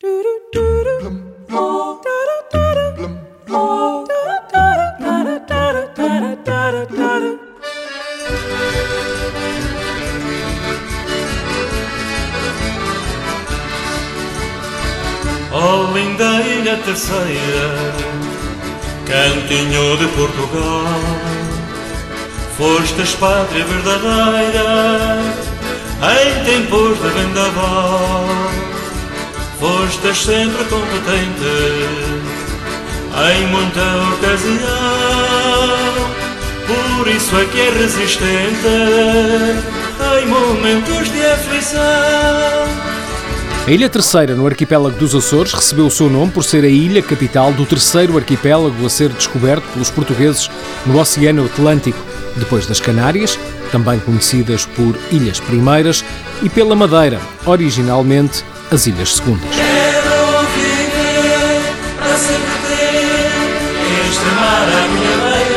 Oh, linda ilha terceira, cantinho de Portugal, fostes pátria verdadeira em tempos de vendaval, fostes sempre competente em muita ocasião, por isso é que é resistente em momentos de aflição. A Ilha Terceira, no arquipélago dos Açores, recebeu o seu nome por ser a ilha capital do terceiro arquipélago a ser descoberto pelos portugueses no Oceano Atlântico, depois das Canárias, também conhecidas por Ilhas Primeiras, e pela Madeira, originalmente as Ilhas Segundas. Quero viver para sempre ter este mar